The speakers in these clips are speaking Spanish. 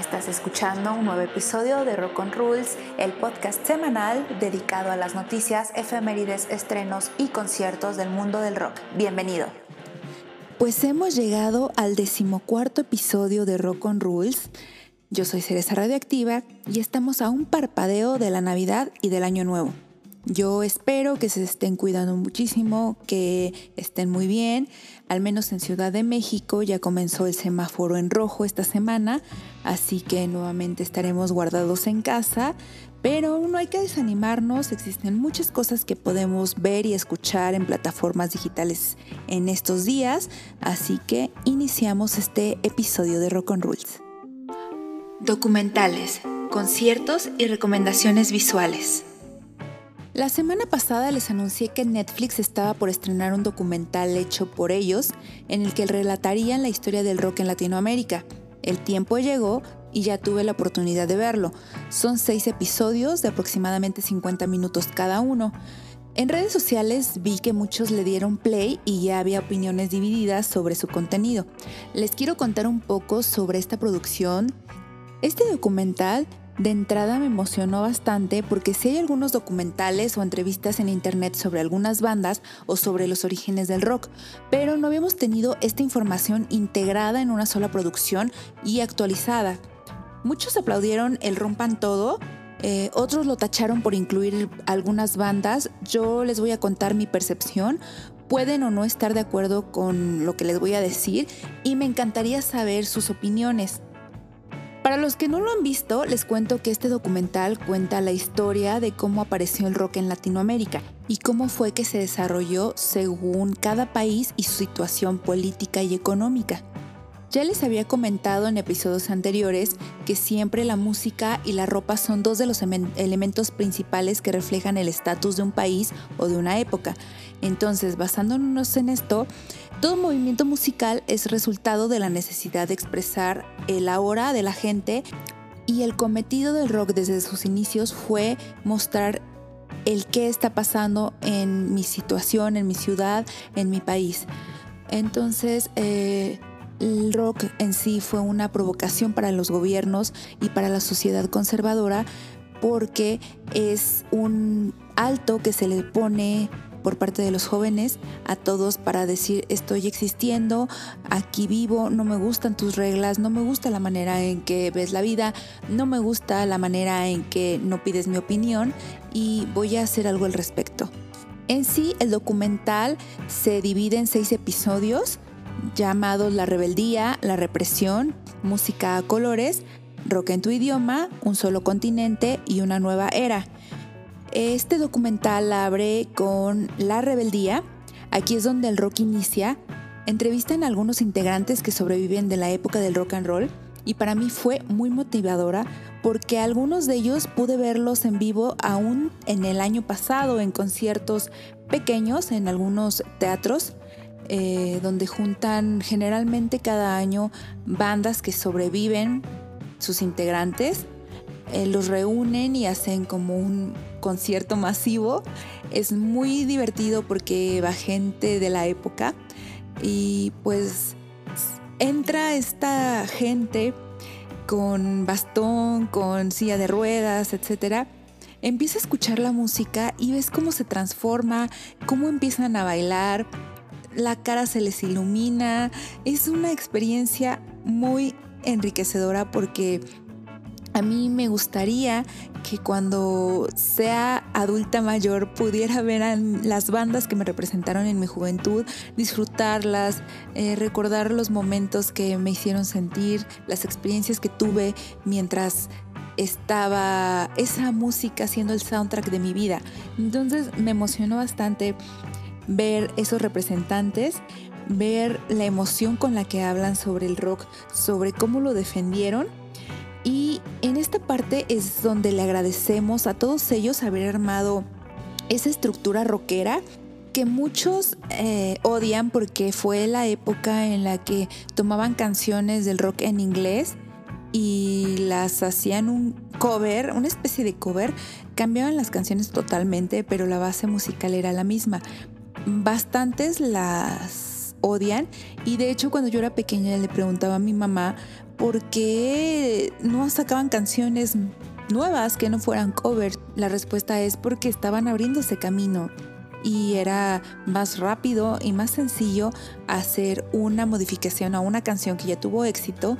Estás escuchando un nuevo episodio de Rock on Rules, el podcast semanal dedicado a las noticias, efemérides, estrenos y conciertos del mundo del rock. Bienvenido. Pues hemos llegado al decimocuarto episodio de Rock on Rules. Yo soy Cereza Radioactiva y estamos a un parpadeo de la Navidad y del Año Nuevo. Yo espero que se estén cuidando muchísimo, que estén muy bien. Al menos en Ciudad de México ya comenzó el semáforo en rojo esta semana, así que nuevamente estaremos guardados en casa. Pero no hay que desanimarnos, existen muchas cosas que podemos ver y escuchar en plataformas digitales en estos días, así que iniciamos este episodio de Rock on Rules. Documentales, conciertos y recomendaciones visuales. La semana pasada les anuncié que Netflix estaba por estrenar un documental hecho por ellos en el que relatarían la historia del rock en Latinoamérica. El tiempo llegó y ya tuve la oportunidad de verlo. Son seis episodios de aproximadamente 50 minutos cada uno. En redes sociales vi que muchos le dieron play y ya había opiniones divididas sobre su contenido. Les quiero contar un poco sobre esta producción. Este documental de entrada me emocionó bastante porque si hay algunos documentales o entrevistas en internet sobre algunas bandas o sobre los orígenes del rock, pero no habíamos tenido esta información integrada en una sola producción y actualizada. Muchos aplaudieron el rompan todo, eh, otros lo tacharon por incluir algunas bandas. Yo les voy a contar mi percepción. Pueden o no estar de acuerdo con lo que les voy a decir y me encantaría saber sus opiniones. Para los que no lo han visto, les cuento que este documental cuenta la historia de cómo apareció el rock en Latinoamérica y cómo fue que se desarrolló según cada país y su situación política y económica. Ya les había comentado en episodios anteriores que siempre la música y la ropa son dos de los elementos principales que reflejan el estatus de un país o de una época. Entonces, basándonos en esto, todo movimiento musical es resultado de la necesidad de expresar el ahora de la gente y el cometido del rock desde sus inicios fue mostrar el qué está pasando en mi situación, en mi ciudad, en mi país. Entonces, eh, el rock en sí fue una provocación para los gobiernos y para la sociedad conservadora porque es un alto que se le pone por parte de los jóvenes a todos para decir estoy existiendo, aquí vivo, no me gustan tus reglas, no me gusta la manera en que ves la vida, no me gusta la manera en que no pides mi opinión y voy a hacer algo al respecto. En sí, el documental se divide en seis episodios llamados La rebeldía, la represión, música a colores, rock en tu idioma, un solo continente y una nueva era. Este documental abre con La Rebeldía. Aquí es donde el rock inicia. Entrevistan a algunos integrantes que sobreviven de la época del rock and roll y para mí fue muy motivadora porque algunos de ellos pude verlos en vivo aún en el año pasado en conciertos pequeños en algunos teatros eh, donde juntan generalmente cada año bandas que sobreviven sus integrantes eh, los reúnen y hacen como un concierto masivo. Es muy divertido porque va gente de la época y pues entra esta gente con bastón, con silla de ruedas, etcétera. Empieza a escuchar la música y ves cómo se transforma, cómo empiezan a bailar, la cara se les ilumina. Es una experiencia muy enriquecedora porque a mí me gustaría que cuando sea adulta mayor pudiera ver a las bandas que me representaron en mi juventud, disfrutarlas, eh, recordar los momentos que me hicieron sentir, las experiencias que tuve mientras estaba esa música siendo el soundtrack de mi vida. Entonces me emocionó bastante ver esos representantes, ver la emoción con la que hablan sobre el rock, sobre cómo lo defendieron y en esta parte es donde le agradecemos a todos ellos haber armado esa estructura rockera que muchos eh, odian porque fue la época en la que tomaban canciones del rock en inglés y las hacían un cover, una especie de cover, cambiaban las canciones totalmente, pero la base musical era la misma. Bastantes las odian. Y de hecho cuando yo era pequeña le preguntaba a mi mamá por qué no sacaban canciones nuevas que no fueran cover. La respuesta es porque estaban abriéndose camino y era más rápido y más sencillo hacer una modificación a una canción que ya tuvo éxito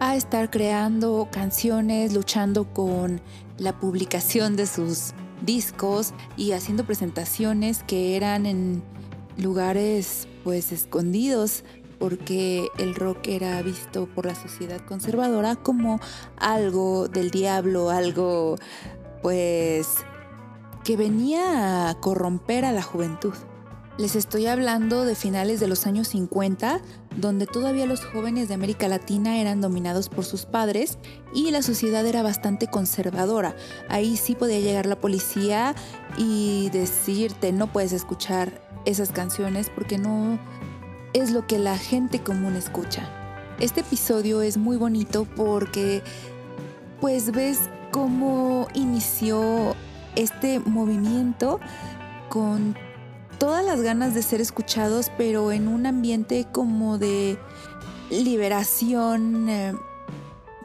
a estar creando canciones, luchando con la publicación de sus discos y haciendo presentaciones que eran en lugares pues escondidos porque el rock era visto por la sociedad conservadora como algo del diablo, algo pues que venía a corromper a la juventud. Les estoy hablando de finales de los años 50, donde todavía los jóvenes de América Latina eran dominados por sus padres y la sociedad era bastante conservadora. Ahí sí podía llegar la policía y decirte no puedes escuchar esas canciones porque no es lo que la gente común escucha. Este episodio es muy bonito porque pues ves cómo inició este movimiento con todas las ganas de ser escuchados, pero en un ambiente como de liberación, eh,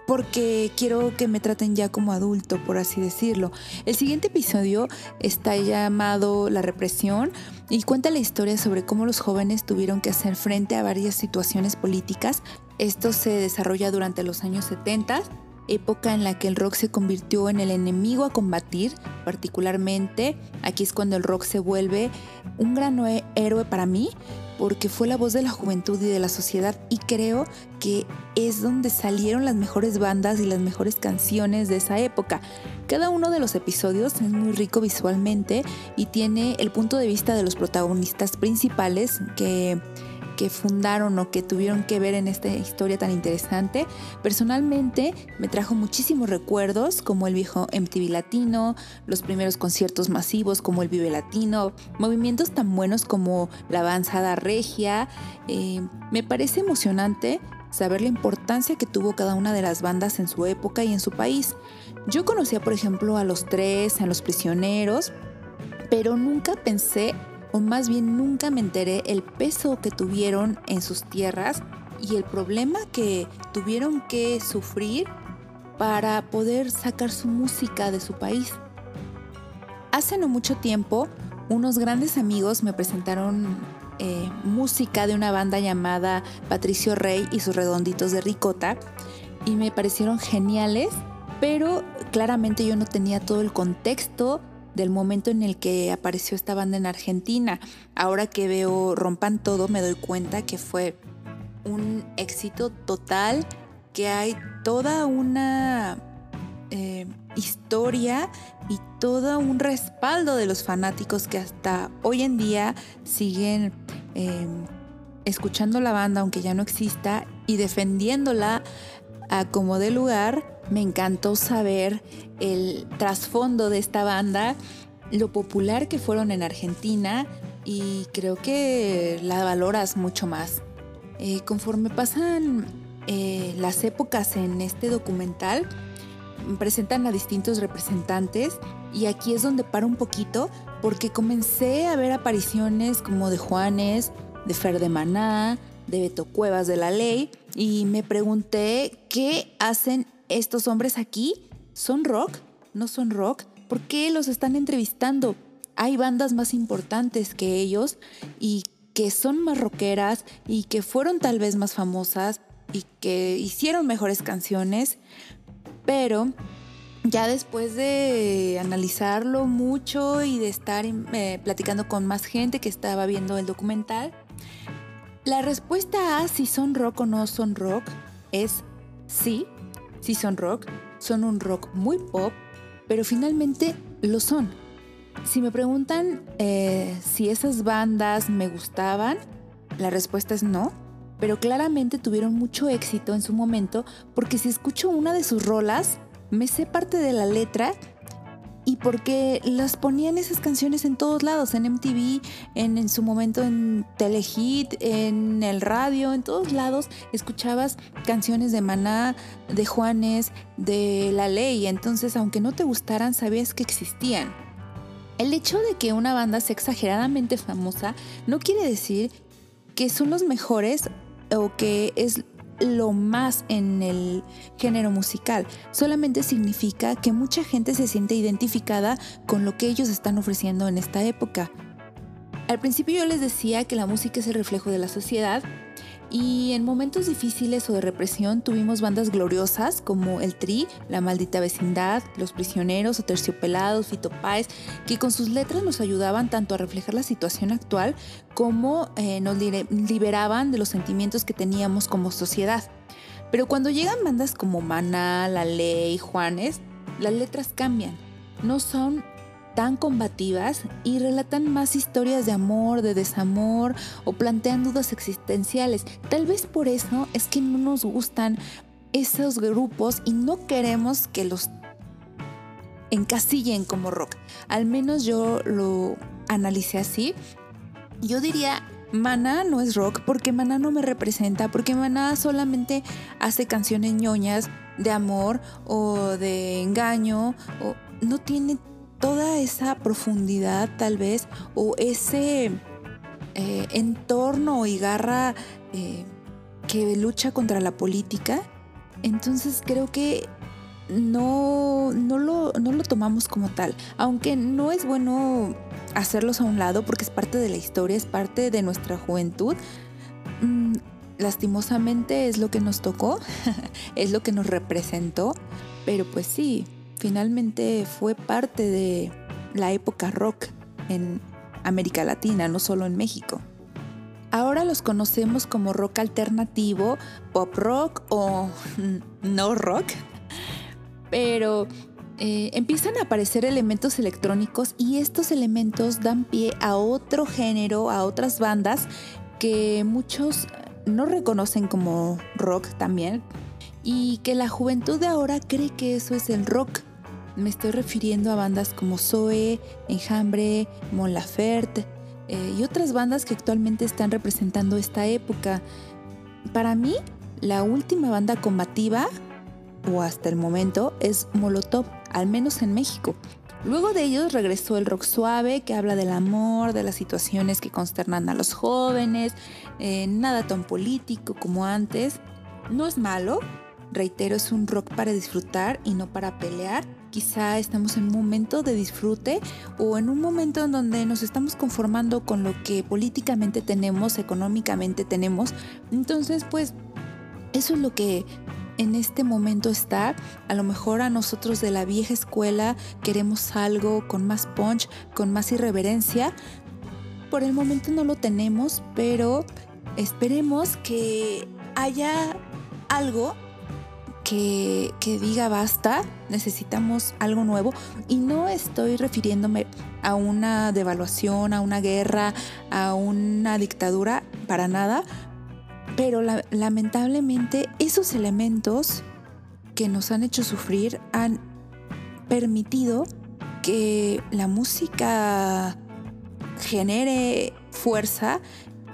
porque quiero que me traten ya como adulto, por así decirlo. El siguiente episodio está llamado La represión y cuenta la historia sobre cómo los jóvenes tuvieron que hacer frente a varias situaciones políticas. Esto se desarrolla durante los años 70 época en la que el rock se convirtió en el enemigo a combatir, particularmente aquí es cuando el rock se vuelve un gran héroe para mí, porque fue la voz de la juventud y de la sociedad y creo que es donde salieron las mejores bandas y las mejores canciones de esa época. Cada uno de los episodios es muy rico visualmente y tiene el punto de vista de los protagonistas principales que que fundaron o que tuvieron que ver en esta historia tan interesante, personalmente me trajo muchísimos recuerdos como el viejo MTV Latino, los primeros conciertos masivos como el Vive Latino, movimientos tan buenos como la avanzada regia. Eh, me parece emocionante saber la importancia que tuvo cada una de las bandas en su época y en su país. Yo conocía, por ejemplo, a los tres, a los prisioneros, pero nunca pensé más bien nunca me enteré el peso que tuvieron en sus tierras y el problema que tuvieron que sufrir para poder sacar su música de su país. Hace no mucho tiempo, unos grandes amigos me presentaron eh, música de una banda llamada Patricio Rey y sus redonditos de ricota y me parecieron geniales, pero claramente yo no tenía todo el contexto del momento en el que apareció esta banda en Argentina. Ahora que veo Rompan Todo me doy cuenta que fue un éxito total, que hay toda una eh, historia y todo un respaldo de los fanáticos que hasta hoy en día siguen em, escuchando la banda aunque ya no exista y defendiéndola a como de lugar me encantó saber el trasfondo de esta banda, lo popular que fueron en Argentina y creo que la valoras mucho más. Eh, conforme pasan eh, las épocas en este documental, presentan a distintos representantes y aquí es donde paro un poquito porque comencé a ver apariciones como de Juanes, de Fer de Maná, de Beto Cuevas de la Ley y me pregunté qué hacen estos hombres aquí son rock, no son rock, ¿por qué los están entrevistando? Hay bandas más importantes que ellos y que son más rockeras y que fueron tal vez más famosas y que hicieron mejores canciones, pero ya después de analizarlo mucho y de estar eh, platicando con más gente que estaba viendo el documental, la respuesta a si son rock o no son rock es sí, si son rock, son un rock muy pop, pero finalmente lo son. Si me preguntan eh, si esas bandas me gustaban, la respuesta es no, pero claramente tuvieron mucho éxito en su momento porque si escucho una de sus rolas, me sé parte de la letra y porque las ponían esas canciones en todos lados, en MTV, en, en, su momento en Telehit, en el radio, en todos lados escuchabas canciones de Maná, de Juanes, de La Ley, entonces aunque no te gustaran sabías que existían. El hecho de que una banda sea exageradamente famosa no quiere decir que son los mejores o que es lo más en el género musical. Solamente significa que mucha gente se siente identificada con lo que ellos están ofreciendo en esta época. Al principio yo les decía que la música es el reflejo de la sociedad y en momentos difíciles o de represión tuvimos bandas gloriosas como El Tri, La Maldita Vecindad, Los Prisioneros o Terciopelados, Fito Páez, que con sus letras nos ayudaban tanto a reflejar la situación actual como eh, nos liberaban de los sentimientos que teníamos como sociedad. Pero cuando llegan bandas como Maná, La Ley, Juanes, las letras cambian. No son tan combativas y relatan más historias de amor, de desamor o plantean dudas existenciales. Tal vez por eso es que no nos gustan esos grupos y no queremos que los encasillen como rock. Al menos yo lo analicé así. Yo diría, Maná no es rock porque Maná no me representa, porque Maná solamente hace canciones ñoñas de amor o de engaño o no tiene toda esa profundidad tal vez o ese eh, entorno y garra eh, que lucha contra la política, entonces creo que no, no, lo, no lo tomamos como tal, aunque no es bueno hacerlos a un lado porque es parte de la historia, es parte de nuestra juventud. Mm, lastimosamente es lo que nos tocó, es lo que nos representó, pero pues sí, finalmente fue parte de la época rock en América Latina, no solo en México. Ahora los conocemos como rock alternativo, pop rock o no rock, pero eh, empiezan a aparecer elementos electrónicos y estos elementos dan pie a otro género, a otras bandas que muchos no reconocen como rock también y que la juventud de ahora cree que eso es el rock me estoy refiriendo a bandas como Zoe, Enjambre, Mon Laferte eh, y otras bandas que actualmente están representando esta época. Para mí, la última banda combativa, o hasta el momento, es Molotov, al menos en México. Luego de ellos regresó el rock suave, que habla del amor, de las situaciones que consternan a los jóvenes, eh, nada tan político como antes. No es malo, reitero, es un rock para disfrutar y no para pelear quizá estamos en un momento de disfrute o en un momento en donde nos estamos conformando con lo que políticamente tenemos, económicamente tenemos. Entonces, pues eso es lo que en este momento está. A lo mejor a nosotros de la vieja escuela queremos algo con más punch, con más irreverencia. Por el momento no lo tenemos, pero esperemos que haya algo que, diga basta, necesitamos algo nuevo. Y no estoy refiriéndome a una devaluación, a una guerra, a una dictadura, para nada. Pero lamentablemente esos elementos que nos han hecho sufrir han permitido que la música genere fuerza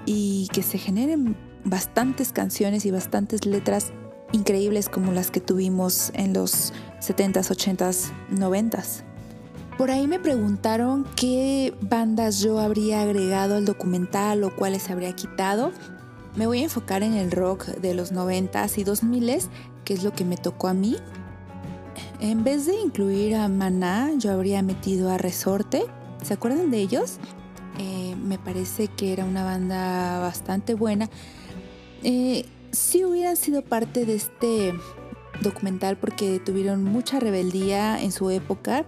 y que se generen bastantes canciones y bastantes letras increíbles como las que tuvimos en los 70s, 80s, 90s. Por ahí me preguntaron qué bandas yo habría agregado al documental o cuáles habría quitado. Me voy a enfocar en el rock de los 90s y 2000s, que es lo que me tocó a mí. En vez de incluir a Maná, yo habría metido a Resorte. ¿Se acuerdan de ellos? Eh, me parece que era una banda bastante buena. Eh, sí hubieran sido parte de este documental porque tuvieron mucha rebeldía en su época,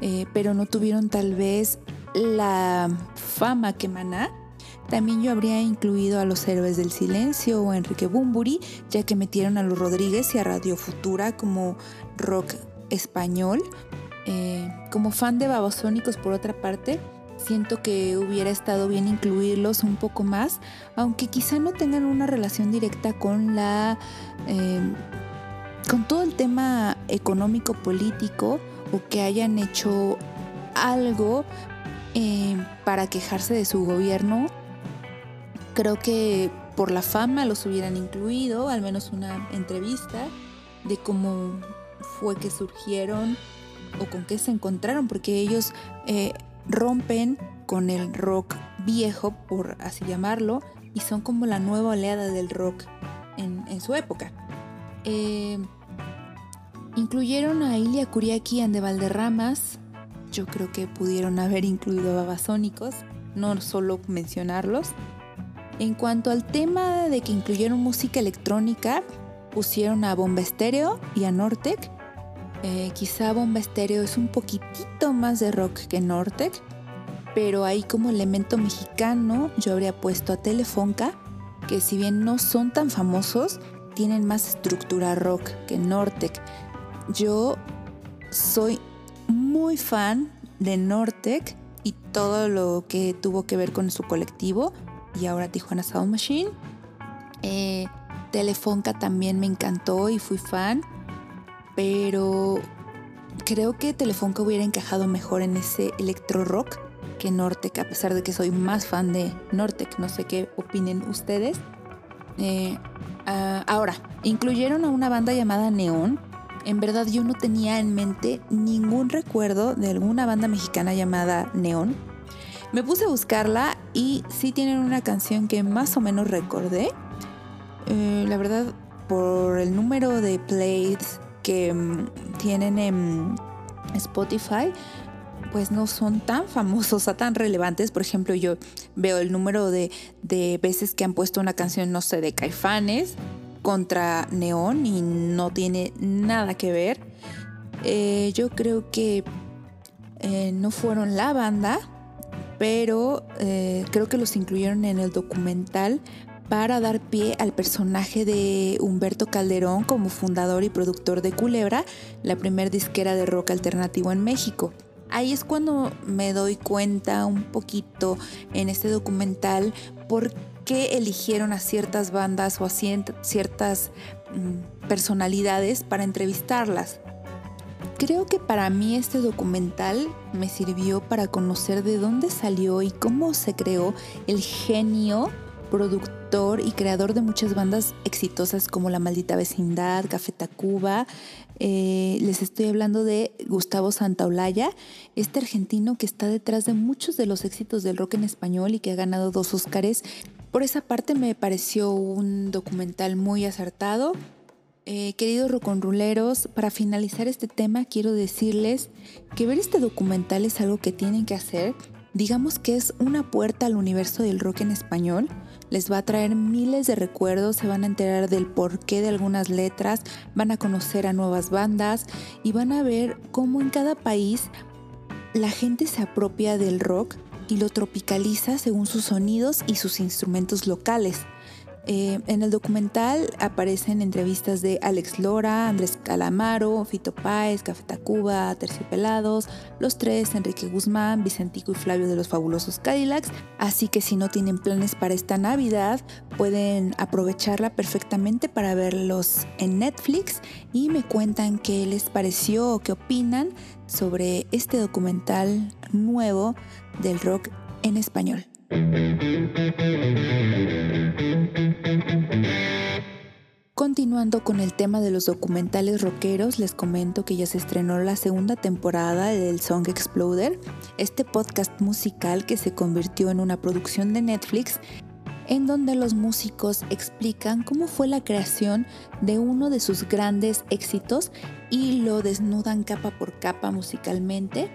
eh, pero no tuvieron tal vez la fama que Maná. También yo habría incluido a los héroes del silencio o a Enrique Bumburi, ya que metieron a los Rodríguez y a Radio Futura como rock español. Eh, como fan de Babasónicos, por otra parte, Siento que hubiera estado bien incluirlos un poco más, aunque quizá no tengan una relación directa con la... Em, con todo el tema económico político o que hayan hecho algo em, para quejarse de su gobierno. Creo que por la fama los hubieran incluido, al menos una entrevista de cómo fue que surgieron o con qué se encontraron, porque ellos eh, rompen con el rock viejo, por así llamarlo, y son como la nueva oleada del rock en, su época. Eh, incluyeron a Ilya Kuriaki and de Valderramas. Yo creo que pudieron haber incluido a Babasónicos, no solo mencionarlos. En cuanto al tema de que incluyeron música electrónica, pusieron a Bomba Estéreo y a Nortec. Eh, quizá Bomba Estéreo es un poquitito más de rock que Nortec, pero ahí como elemento mexicano yo habría puesto a Telefonca, que si bien no son tan famosos, tienen más estructura rock que Nortec. Yo soy muy fan de Nortec y todo lo que tuvo que ver con su colectivo y ahora Tijuana Sound Machine. Eh, Telefonca también me encantó y fui fan, pero creo que Telefonca hubiera encajado mejor en ese electro rock que Nortec, a pesar de que soy más fan de Nortec. No sé qué opinen ustedes. Eh, ah, ahora, incluyeron a una banda llamada Neón. En verdad yo no tenía en mente ningún recuerdo de alguna banda mexicana llamada Neón. Me puse a buscarla y sí tienen una canción que más o menos recordé. Eh, la verdad, por el número de plays que mm, tienen en Spotify, pues no son tan famosos o tan relevantes. Por ejemplo, yo veo el número de, veces que han puesto una canción, no sé, de Caifanes contra Neón y no tiene nada que ver. Eh, yo creo que eh, no fueron la banda, pero eh, creo que los incluyeron en el documental para dar pie al personaje de Humberto Calderón como fundador y productor de Culebra, la primer disquera de rock alternativo en México. Ahí es cuando me doy cuenta un poquito en este documental por qué eligieron a ciertas bandas o a ciertas mm, personalidades para entrevistarlas. Creo que para mí este documental me sirvió para conocer de dónde salió y cómo se creó el genio productor y creador de muchas bandas exitosas como La Maldita Vecindad, Café Tacuba. Eh, les estoy hablando de Gustavo Santaolalla, este argentino que está detrás de muchos de los éxitos del rock en español y que ha ganado dos Óscares. Por esa parte me pareció un documental muy acertado. Eh, queridos roconruleros, para finalizar este tema quiero decirles que ver este documental es algo que tienen que hacer. Digamos que es una puerta al universo del rock en español les va a traer miles de recuerdos, se van a enterar del porqué de algunas letras, van a conocer a nuevas bandas y van a ver cómo en cada país la gente se apropia del rock y lo tropicaliza según sus sonidos y sus instrumentos locales. Eh, en el documental aparecen entrevistas de Alex Lora, Andrés Calamaro, Fito Páez, Café Tacuba, Terciopelados, Los Tres, Enrique Guzmán, Vicentico y Flavio de los Fabulosos Cadillacs. Así que si no tienen planes para esta Navidad, pueden aprovecharla perfectamente para verlos en Netflix y me cuentan qué les pareció o qué opinan sobre este documental nuevo del rock en español. Continuando con el tema de los documentales rockeros, les comento que ya se estrenó la segunda temporada del Song Exploder, este podcast musical que se convirtió en una producción de Netflix en donde los músicos explican cómo fue la creación de uno de sus grandes éxitos y lo desnudan capa por capa musicalmente.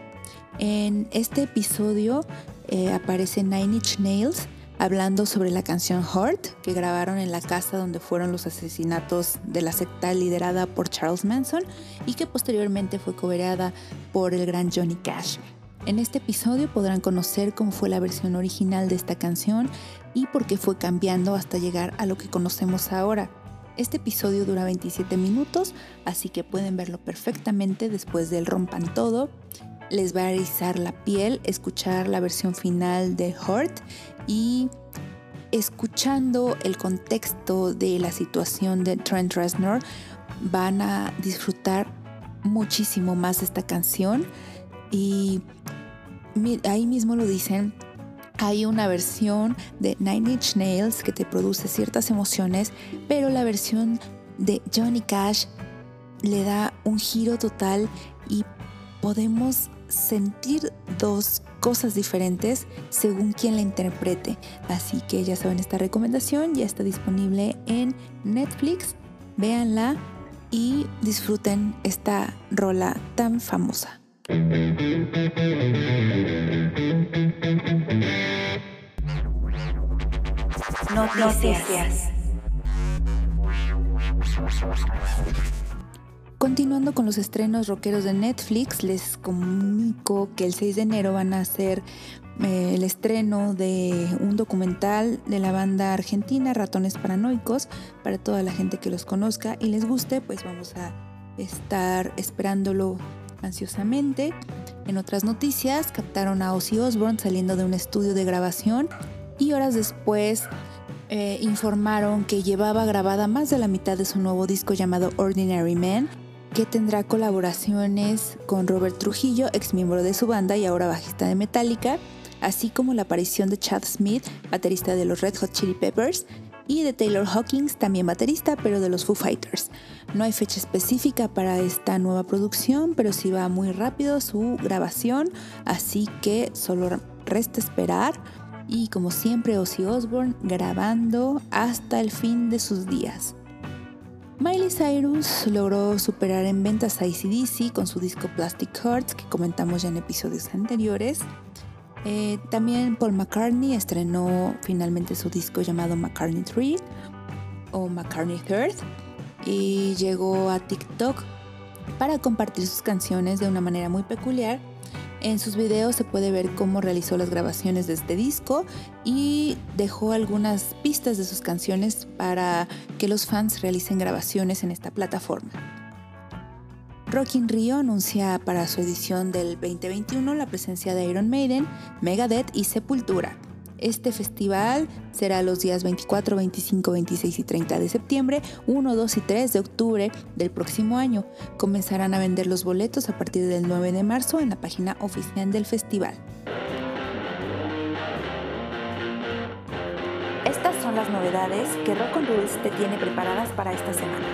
En este episodio eh, aparece Nine Inch Nails, hablando sobre la canción Heart que grabaron en la casa donde fueron los asesinatos de la secta liderada por Charles Manson y que posteriormente fue cobereada por el gran Johnny Cash. En este episodio podrán conocer cómo fue la versión original de esta canción y por qué fue cambiando hasta llegar a lo que conocemos ahora. Este episodio dura 27 minutos, así que pueden verlo perfectamente después del rompan todo. Les va a erizar la piel escuchar la versión final de Heart y escuchando el contexto de la situación de Trent Reznor van a disfrutar muchísimo más esta canción. Y ahí mismo lo dicen hay una versión de Nine Inch Nails que te produce ciertas emociones, pero la versión de Johnny Cash le da un giro total y podemos sentir dos cosas diferentes según quien la interprete. Así que ya saben, esta recomendación ya está disponible en Netflix. Véanla y disfruten esta rola tan famosa. Noticias. Continuando con los estrenos rockeros de Netflix, les comunico que el 6 de enero van a hacer eh, el estreno de un documental de la banda argentina Ratones Paranoicos para toda la gente que los conozca y les guste, pues vamos a estar esperándolo ansiosamente. En otras noticias, captaron a Ozzy Osbourne saliendo de un estudio de grabación y horas después eh, informaron que llevaba grabada más de la mitad de su nuevo disco llamado Ordinary Man que tendrá colaboraciones con Robert Trujillo, ex miembro de su banda y ahora bajista de Metallica, así como la aparición de Chad Smith, baterista de los Red Hot Chili Peppers, y de Taylor Hawkins, también baterista, pero de los Foo Fighters. No hay fecha específica para esta nueva producción, pero sí va muy rápido su grabación, así que solo resta esperar. Y como siempre, Ozzy Osbourne grabando hasta el fin de sus días. Miley Cyrus logró superar en ventas a ACDC con su disco Plastic Hearts, que comentamos ya en episodios anteriores. Eh, también Paul McCartney estrenó finalmente su disco llamado McCartney 3 o McCartney Third y llegó a TikTok para compartir sus canciones de una manera muy peculiar en sus videos se puede ver cómo realizó las grabaciones de este disco y dejó algunas pistas de sus canciones para que los fans realicen grabaciones en esta plataforma. Rock in Rio anuncia para su edición del 2021 la presencia de Iron Maiden, Megadeth y Sepultura. Este festival será los días 24, 25, 26 y 30 de septiembre, 1, 2 y 3 de octubre del próximo año. Comenzarán a vender los boletos a partir del 9 de marzo en la página oficial del festival. Estas son las novedades que Rock on Rules te tiene preparadas para esta semana.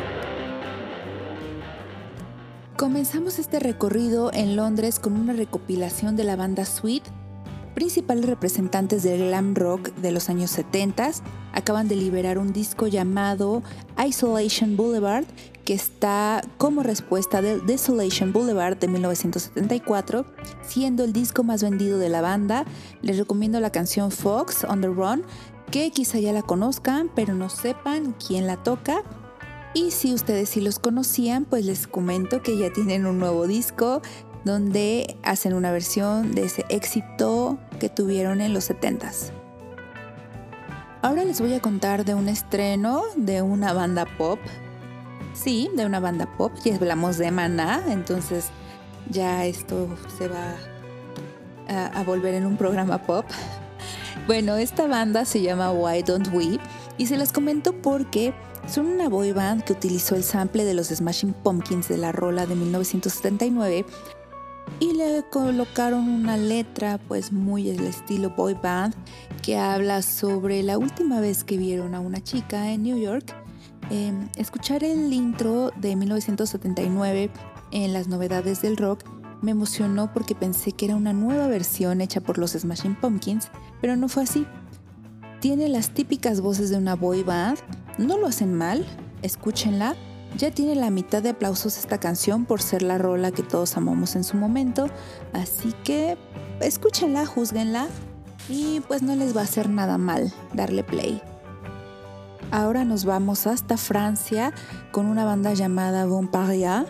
Comenzamos este recorrido en Londres con una recopilación de la banda Sweet principales representantes del glam rock de los años 70 acaban de liberar un disco llamado Isolation Boulevard que está como respuesta del Desolation Boulevard de 1974, siendo el disco más vendido de la banda. Les recomiendo la canción Fox on the Run, que quizá ya la conozcan, pero no sepan quién la toca. Y si ustedes sí los conocían, pues les comento que ya tienen un nuevo disco donde hacen una versión de ese éxito que tuvieron en los 70s. Ahora les voy a contar de un estreno de una banda pop. Sí, de una banda pop. Ya hablamos de Maná, entonces ya esto se va a, volver en un programa pop. Bueno, esta banda se llama Why Don't We y se las comento porque son una boy band que utilizó el sample de los Smashing Pumpkins de la rola de 1979 y le colocaron una letra pues muy el estilo boy band que habla sobre la última vez que vieron a una chica en New York. Em, escuchar el intro de 1979 en las novedades del rock me emocionó porque pensé que era una nueva versión hecha por los Smashing Pumpkins, pero no fue así. Tiene las típicas voces de una boy band, no lo hacen mal, escúchenla ya tiene la mitad de aplausos esta canción por ser la rola que todos amamos en su momento, así que escúchenla, juzguenla y pues no les va a hacer nada mal darle play. Ahora nos vamos hasta Francia con una banda llamada Bon Paria.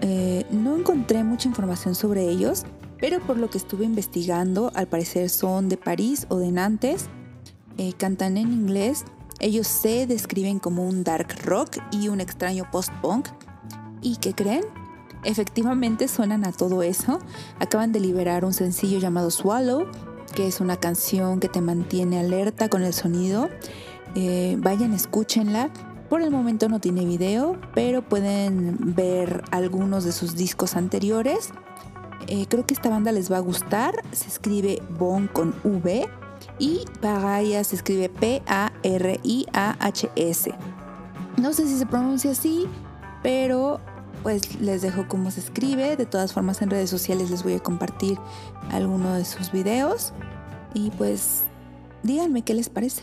Eh, no encontré mucha información sobre ellos, pero por lo que estuve investigando, al parecer son de París o de Nantes. Eh, cantan en inglés ellos se describen como un dark rock y un extraño post-punk. ¿Y qué creen? Efectivamente suenan a todo eso. Acaban de liberar un sencillo llamado Swallow, que es una canción que te mantiene alerta con el sonido. Eh, vayan, escúchenla. Por el momento no tiene video, pero pueden ver algunos de sus discos anteriores. Eh, creo que esta banda les va a gustar. Se escribe Bon con V y Pariah se escribe P-A-R-I-A-H-S. No sé si se pronuncia así, pero pues les dejo cómo se escribe. De todas formas en redes sociales les voy a compartir alguno de sus videos. Y pues díganme qué les parece.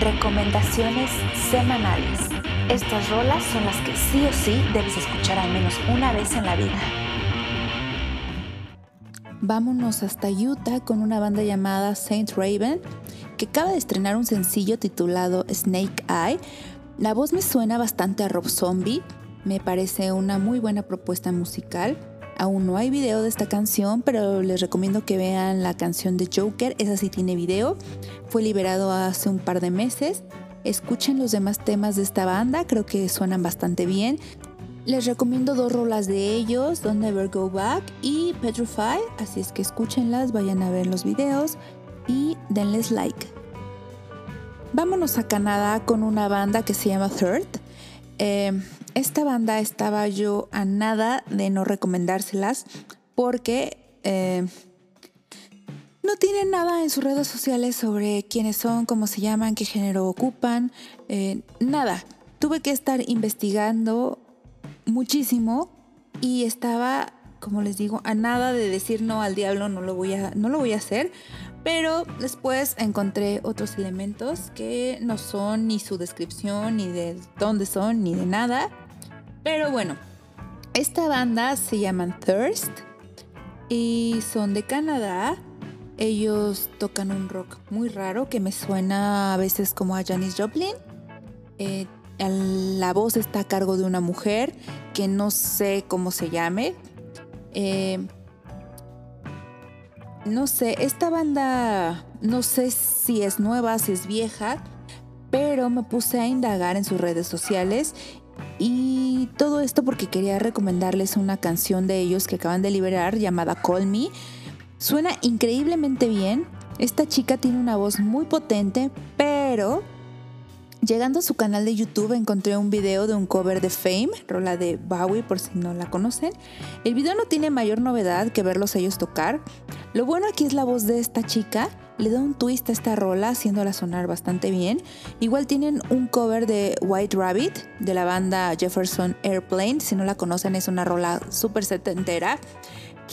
Recomendaciones semanales. Estas rolas son las que sí o sí debes escuchar al menos una vez en la vida. Vámonos hasta Utah con una banda llamada Saint Raven que acaba de estrenar un sencillo titulado Snake Eye. La voz me suena bastante a Rob Zombie, me parece una muy buena propuesta musical. Aún no hay video de esta canción, pero les recomiendo que vean la canción de Joker, esa sí tiene video. Fue liberado hace un par de meses. Escuchen los demás temas de esta banda, creo que suenan bastante bien. Les recomiendo dos rolas de ellos, Don't Never Go Back y Petrify, así es que escúchenlas, vayan a ver los videos y denles like. Vámonos a Canadá con una banda que se llama Third. Eh, esta banda estaba yo a nada de no recomendárselas porque eh, no tienen nada en sus redes sociales sobre quiénes son, cómo se llaman, qué género ocupan, eh, nada. Tuve que estar investigando muchísimo y estaba, como les digo, a nada de decir no al diablo, no lo voy a, no lo voy a hacer. Pero después encontré otros elementos que no son ni su descripción, ni de dónde son, ni de nada. Pero bueno, esta banda se llaman Thirst y son de Canadá. Ellos tocan un rock muy raro que me suena a veces como a Janis Joplin. Eh, la voz está a cargo de una mujer que no sé cómo se llame. Eh, no sé, esta banda no sé si es nueva, si es vieja, pero me puse a indagar en sus redes sociales y todo esto porque quería recomendarles una canción de ellos que acaban de liberar llamada Call Me. Suena increíblemente bien. Esta chica tiene una voz muy potente, pero Llegando a su canal de YouTube encontré un video de un cover de Fame, rola de Bowie por si no la conocen. El video no tiene mayor novedad que verlos ellos tocar. Lo bueno aquí es la voz de esta chica, le da un twist a esta rola haciéndola sonar bastante bien. Igual tienen un cover de White Rabbit de la banda Jefferson Airplane, si no la conocen es una rola súper setentera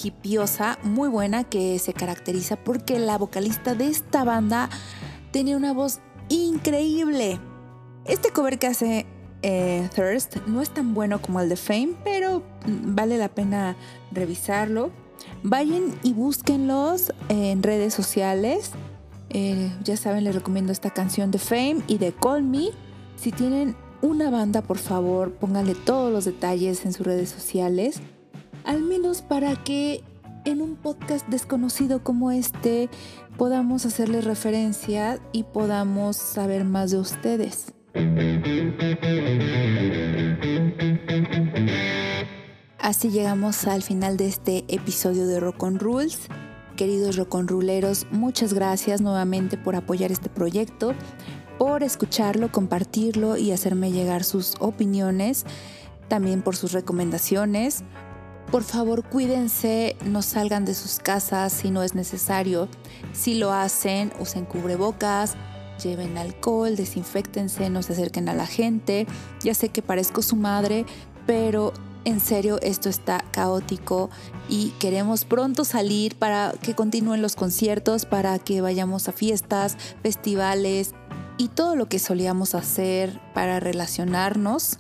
hipiosa, muy buena, que se caracteriza porque la vocalista de esta banda tiene una voz increíble. Este cover que hace eh, Thirst no es tan bueno como el de Fame, pero vale la pena revisarlo. Vayan y búsquenlos en redes sociales. Eh, ya saben, les recomiendo esta canción de Fame y de Call Me. Si tienen una banda, por favor, pónganle todos los detalles en sus redes sociales. Al menos para que en un podcast desconocido como este podamos hacerles referencia y podamos saber más de ustedes. Así llegamos al final de este episodio de Rock on Rules. Queridos rock on ruleros, muchas gracias nuevamente por apoyar este proyecto, por escucharlo, compartirlo y hacerme llegar sus opiniones, también por sus recomendaciones. Por favor, cuídense, no salgan de sus casas si no es necesario. Si lo hacen, usen cubrebocas, lleven alcohol, desinfectense, no se acerquen a la gente. Ya sé que parezco su madre, pero en serio esto está caótico y queremos pronto salir para que continúen los conciertos, para que vayamos a fiestas, festivales y todo lo que solíamos hacer para relacionarnos.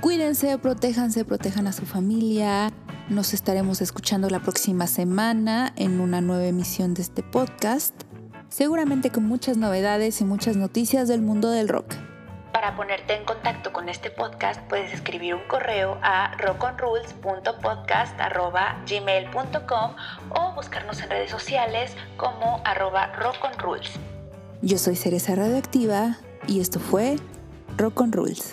Cuídense, protéjanse, protejan a su familia. Nos estaremos escuchando la próxima semana en una nueva emisión de este podcast seguramente con muchas novedades y muchas noticias del mundo del rock. Para ponerte en contacto con este podcast puedes escribir un correo a rockonrules.podcast.gmail.com o buscarnos en redes sociales como arroba rockonrules. Yo soy Cereza Radioactiva y esto fue Rock on Rules.